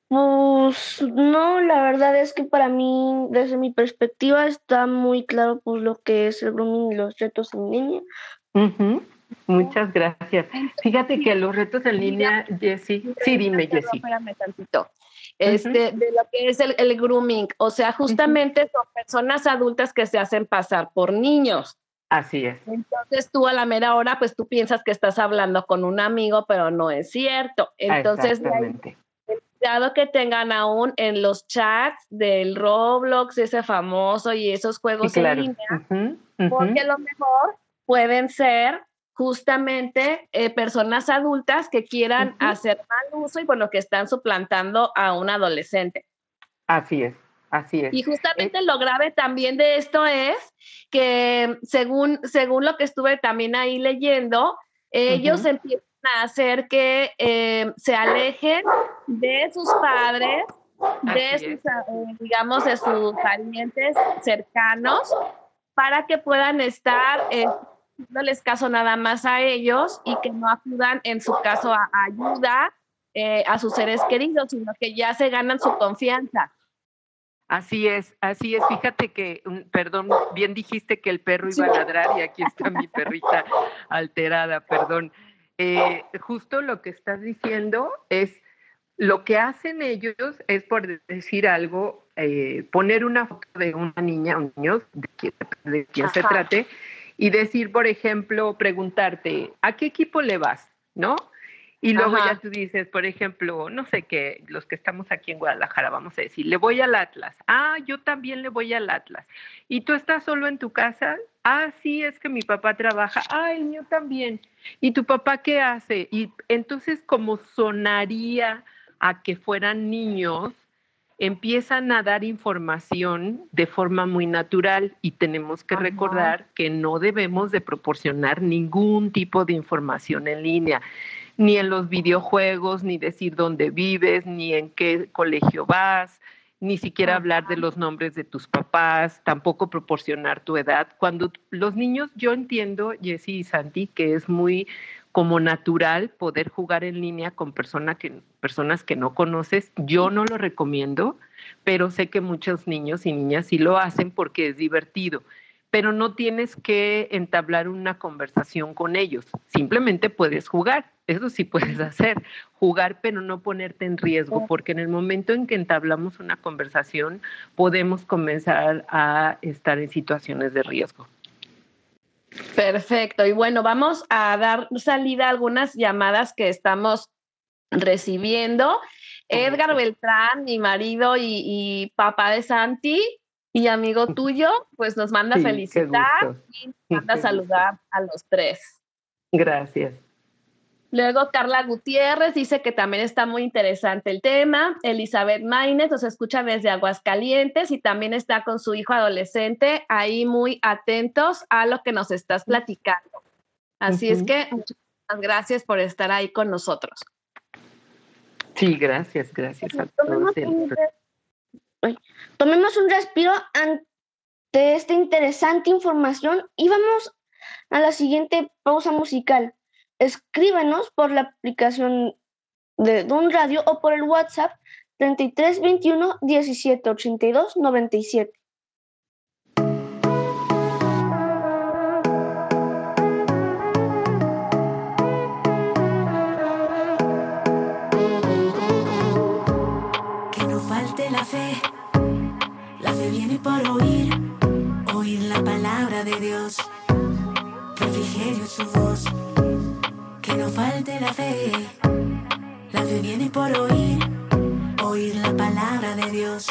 Pues no, la verdad es que para mí, desde mi perspectiva, está muy claro pues lo que es el grooming y los retos en línea. Muchas gracias. Fíjate que los retos en línea, Jessy, sí, dime, Jessy. Espérame tantito. Este, de lo que es el, grooming, o sea, justamente son personas adultas que se hacen pasar por niños. Así es. Entonces tú a la mera hora, pues tú piensas que estás hablando con un amigo, pero no es cierto. Entonces, cuidado que tengan aún en los chats del Roblox, ese famoso y esos juegos en línea, porque a lo mejor pueden ser justamente eh, personas adultas que quieran hacer mal uso y por lo que están suplantando a un adolescente. Así es. Así es. Y justamente lo grave también de esto es que según, según lo que estuve también ahí leyendo, ellos empiezan hacer que eh, se alejen de sus padres, de sus, eh, digamos, de sus parientes cercanos, para que puedan estar eh, dándoles caso nada más a ellos y que no acudan, en su caso, a, ayuda a sus seres queridos, sino que ya se ganan su confianza. Así es, así es. Fíjate que, perdón, bien dijiste que el perro iba a ladrar y aquí está mi perrita alterada, perdón. Eh, justo lo que estás diciendo es lo que hacen ellos es por decir algo, eh, poner una foto de una niña o niño, de quien, se trate, y decir, por ejemplo, preguntarte, ¿a qué equipo le vas? ¿No? Y luego ya tú dices, por ejemplo, no sé qué, los que estamos aquí en Guadalajara, vamos a decir, le voy al Atlas. Ah, yo también le voy al Atlas. ¿Y tú estás solo en tu casa? Ah, sí, es que mi papá trabaja. Ah, el mío también. ¿Y tu papá qué hace? Y entonces como sonaría a que fueran niños, empiezan a dar información de forma muy natural y tenemos que recordar que no debemos de proporcionar ningún tipo de información en línea ni en los videojuegos, ni decir dónde vives, ni en qué colegio vas, ni siquiera hablar de los nombres de tus papás, tampoco proporcionar tu edad. Cuando los niños, yo entiendo, Jessy y Santi, que es muy como natural poder jugar en línea con que, personas que no conoces. Yo no lo recomiendo, pero sé que muchos niños y niñas sí lo hacen porque es divertido pero no tienes que entablar una conversación con ellos, simplemente puedes jugar, eso sí puedes hacer, jugar pero no ponerte en riesgo, porque en el momento en que entablamos una conversación podemos comenzar a estar en situaciones de riesgo. Perfecto, y bueno, vamos a dar salida a algunas llamadas que estamos recibiendo. Edgar Beltrán, mi marido y, y papá de Santi, y amigo tuyo, pues nos manda felicitar y manda saludar a los tres. Gracias. Luego Carla Gutiérrez dice que también está muy interesante el tema. Elizabeth Maines nos escucha desde Aguascalientes y también está con su hijo adolescente ahí muy atentos a lo que nos estás platicando. Así es que muchas gracias por estar ahí con nosotros. Sí, gracias, gracias a todos. Tomemos un respiro ante esta interesante información y vamos a la siguiente pausa musical. Escríbanos por la aplicación de Don Radio o por el WhatsApp 3321 1782 97. por oír, oír la palabra de Dios, refrigerio su voz, que no falte la fe. La fe viene por oír, oír la palabra de Dios,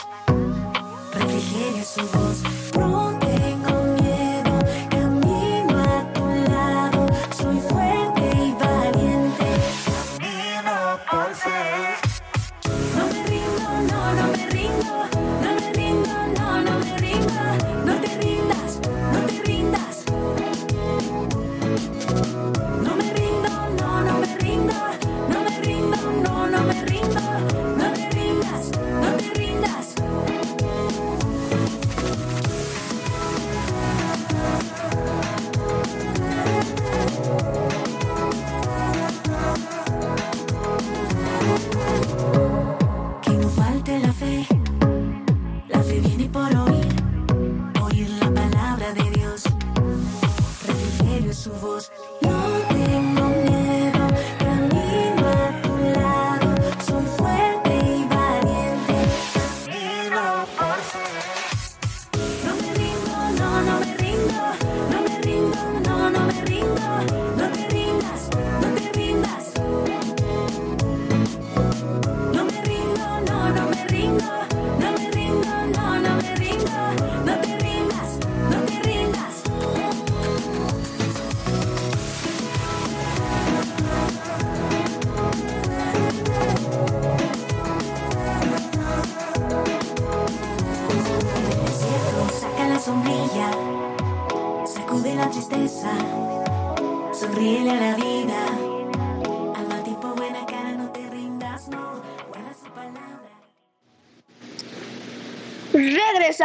refrigerio su voz.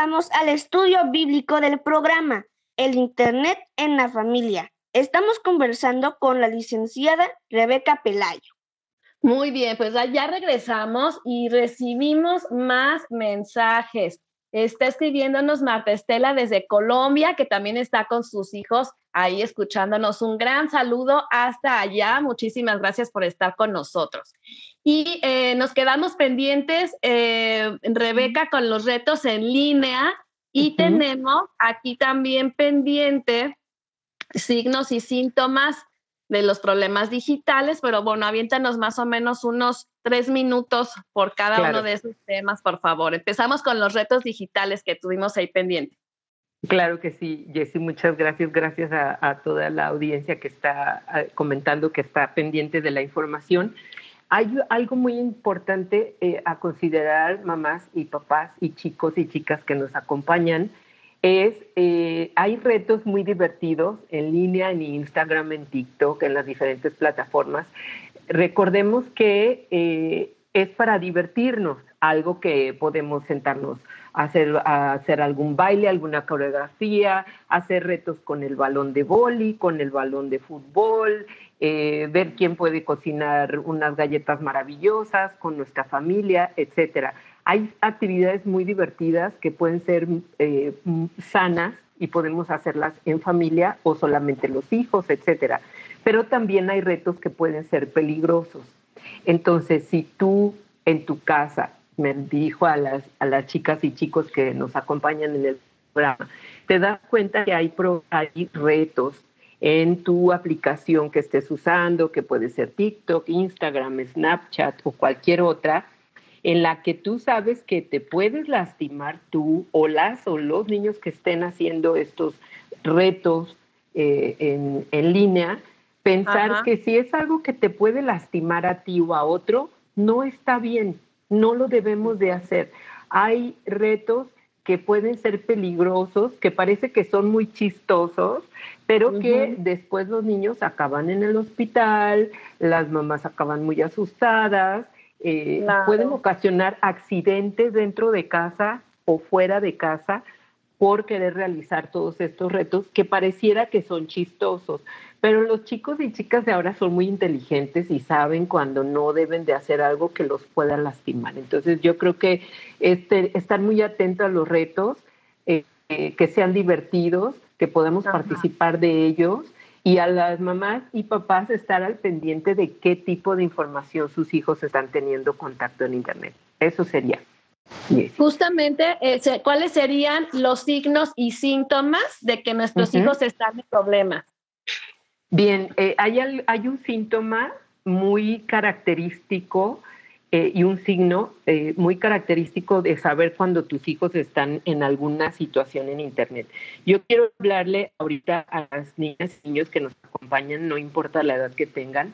Regresamos al estudio bíblico del programa El Internet en la Familia. Estamos conversando con la licenciada Rebeca Pelayo. Muy bien, pues ya regresamos y recibimos más mensajes. Está escribiéndonos Marta Estela desde Colombia, que también está con sus hijos ahí escuchándonos. Un gran saludo hasta allá. Muchísimas gracias por estar con nosotros. Y eh, nos quedamos pendientes, eh, Rebeca, con los retos en línea. Y tenemos aquí también pendiente signos y síntomas de los problemas digitales, pero bueno, aviéntanos más o menos unos tres minutos por cada uno de esos temas, por favor. Empezamos con los retos digitales que tuvimos ahí pendientes. Claro que sí, Jessy, muchas gracias. Gracias a, toda la audiencia que está comentando, que está pendiente de la información. Hay algo muy importante eh, a considerar, mamás y papás y chicos y chicas que nos acompañan, es, eh, hay retos muy divertidos en línea, en Instagram, en TikTok, en las diferentes plataformas. Recordemos que eh, es para divertirnos, algo que podemos sentarnos a hacer, a hacer algún baile, alguna coreografía, hacer retos con el balón de boli, con el balón de fútbol, eh, ver quién puede cocinar unas galletas maravillosas con nuestra familia, etcétera. Hay actividades muy divertidas que pueden ser eh, sanas y podemos hacerlas en familia o solamente los hijos, etcétera. Pero también hay retos que pueden ser peligrosos. Entonces, si tú en tu casa, me dijo a las, a las chicas y chicos que nos acompañan en el programa, te das cuenta que hay, hay retos en tu aplicación que estés usando, que puede ser TikTok, Instagram, Snapchat o cualquier otra, en la que tú sabes que te puedes lastimar tú o las o los niños que estén haciendo estos retos eh, en, en, línea, pensar que si es algo que te puede lastimar a ti o a otro, no está bien, no lo debemos de hacer. Hay retos que pueden ser peligrosos, que parece que son muy chistosos, pero que después los niños acaban en el hospital, las mamás acaban muy asustadas, eh, pueden ocasionar accidentes dentro de casa o fuera de casa por querer realizar todos estos retos que pareciera que son chistosos. Pero los chicos y chicas de ahora son muy inteligentes y saben cuando no deben de hacer algo que los pueda lastimar. Entonces yo creo que este, estar muy atentos a los retos, eh, eh, que sean divertidos, que podamos participar de ellos y a las mamás y papás estar al pendiente de qué tipo de información sus hijos están teniendo contacto en Internet. Eso sería. Justamente, ¿cuáles serían los signos y síntomas de que nuestros hijos están en problemas? Bien, eh, hay, hay, un síntoma muy característico eh, y un signo eh, muy característico de saber cuando tus hijos están en alguna situación en Internet. Yo quiero hablarle ahorita a las niñas y niños que nos acompañan, no importa la edad que tengan,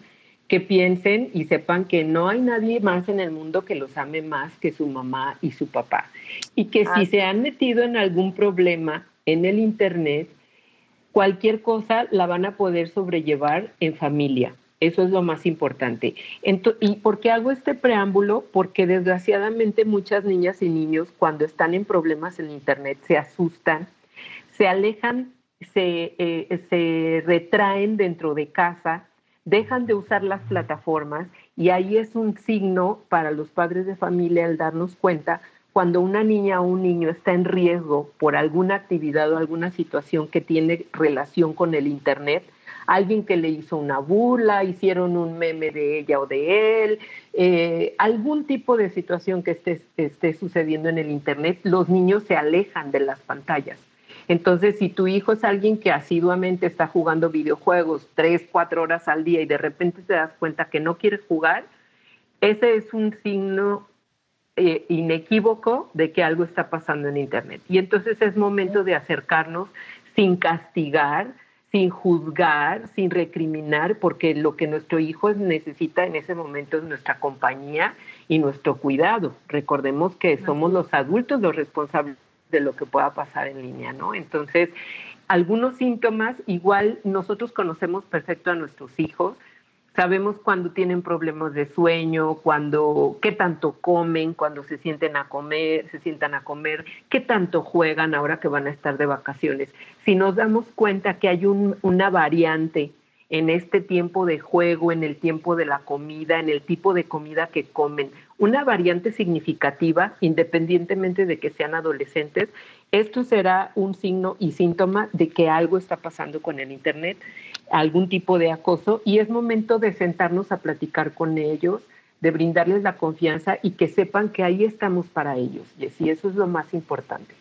que piensen y sepan que no hay nadie más en el mundo que los ame más que su mamá y su papá. Y que si se han metido en algún problema en el Internet, cualquier cosa la van a poder sobrellevar en familia. Eso es lo más importante. ¿Y por qué hago este preámbulo? Porque desgraciadamente muchas niñas y niños cuando están en problemas en Internet se asustan, se alejan, se, eh, se retraen dentro de casa, dejan de usar las plataformas y ahí es un signo para los padres de familia el darnos cuenta cuando una niña o un niño está en riesgo por alguna actividad o alguna situación que tiene relación con el Internet, alguien que le hizo una burla, hicieron un meme de ella o de él, eh, algún tipo de situación que esté, esté sucediendo en el Internet, los niños se alejan de las pantallas. Entonces, si tu hijo es alguien que asiduamente está jugando videojuegos tres, cuatro horas al día y de repente te das cuenta que no quiere jugar, ese es un signo eh, inequívoco de que algo está pasando en Internet. Y entonces es momento de acercarnos sin castigar, sin juzgar, sin recriminar, porque lo que nuestro hijo necesita en ese momento es nuestra compañía y nuestro cuidado. Recordemos que somos los adultos los responsables de lo que pueda pasar en línea, ¿no? Entonces, algunos síntomas, igual nosotros conocemos perfecto a nuestros hijos, Sabemos cuando tienen problemas de sueño, cuando qué tanto comen, cuando se sienten a comer, se sientan a comer, qué tanto juegan ahora que van a estar de vacaciones. Si nos damos cuenta que hay una variante en este tiempo de juego, en el tiempo de la comida, en el tipo de comida que comen, una variante significativa, independientemente de que sean adolescentes, esto será un signo y síntoma de que algo está pasando con el Internet algún tipo de acoso y es momento de sentarnos a platicar con ellos, de brindarles la confianza y que sepan que ahí estamos para ellos. Y eso es lo más importante.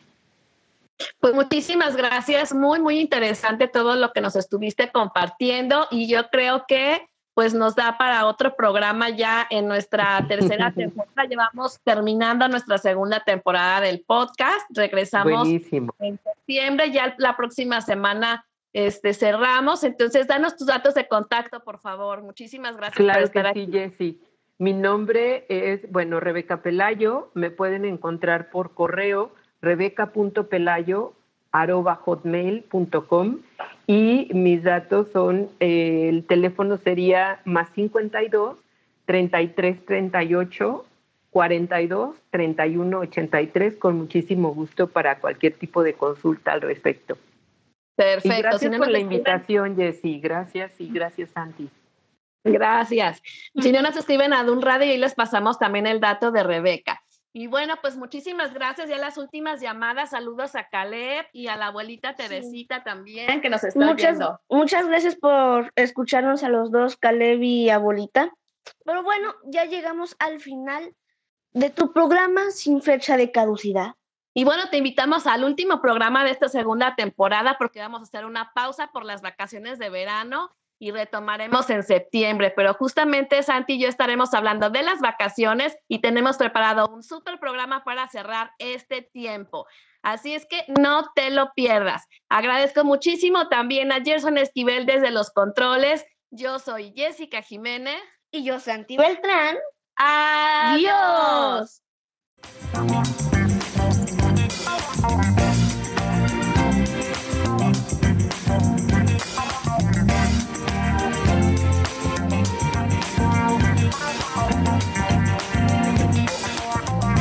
Pues muchísimas gracias, muy, muy interesante todo lo que nos estuviste compartiendo y yo creo que pues nos da para otro programa ya en nuestra tercera temporada. Llevamos terminando nuestra segunda temporada del podcast. Regresamos en septiembre, ya la próxima semana este, cerramos. Entonces, danos tus datos de contacto, por favor. Muchísimas gracias claro por estar que sí, Jessy. Mi nombre es, bueno, Rebeca Pelayo. Me pueden encontrar por correo rebeca.pelayo.hotmail.com y mis datos son, eh, el teléfono sería más 52 33 38 42 31 83 con muchísimo gusto para cualquier tipo de consulta al respecto. Perfecto. gracias por la invitación, Jessy. Gracias y gracias, Santi. Gracias. Si no nos escriben a Dun Radio y les pasamos también el dato de Rebeca. Y bueno, pues muchísimas gracias. Ya las últimas llamadas. Saludos a Caleb y a la abuelita Teresita también, que nos está muchas, viendo. Muchas gracias por escucharnos a los dos, Caleb y abuelita. Pero bueno, ya llegamos al final de tu programa sin fecha de caducidad. Y bueno, te invitamos al último programa de esta segunda temporada porque vamos a hacer una pausa por las vacaciones de verano y retomaremos en septiembre, pero justamente Santi y yo estaremos hablando de las vacaciones y tenemos preparado un súper programa para cerrar este tiempo. Así es que no te lo pierdas. Agradezco muchísimo también a Gerson Esquivel desde los controles. Yo soy Jessica Jiménez. Y yo Santi Beltrán. Adiós.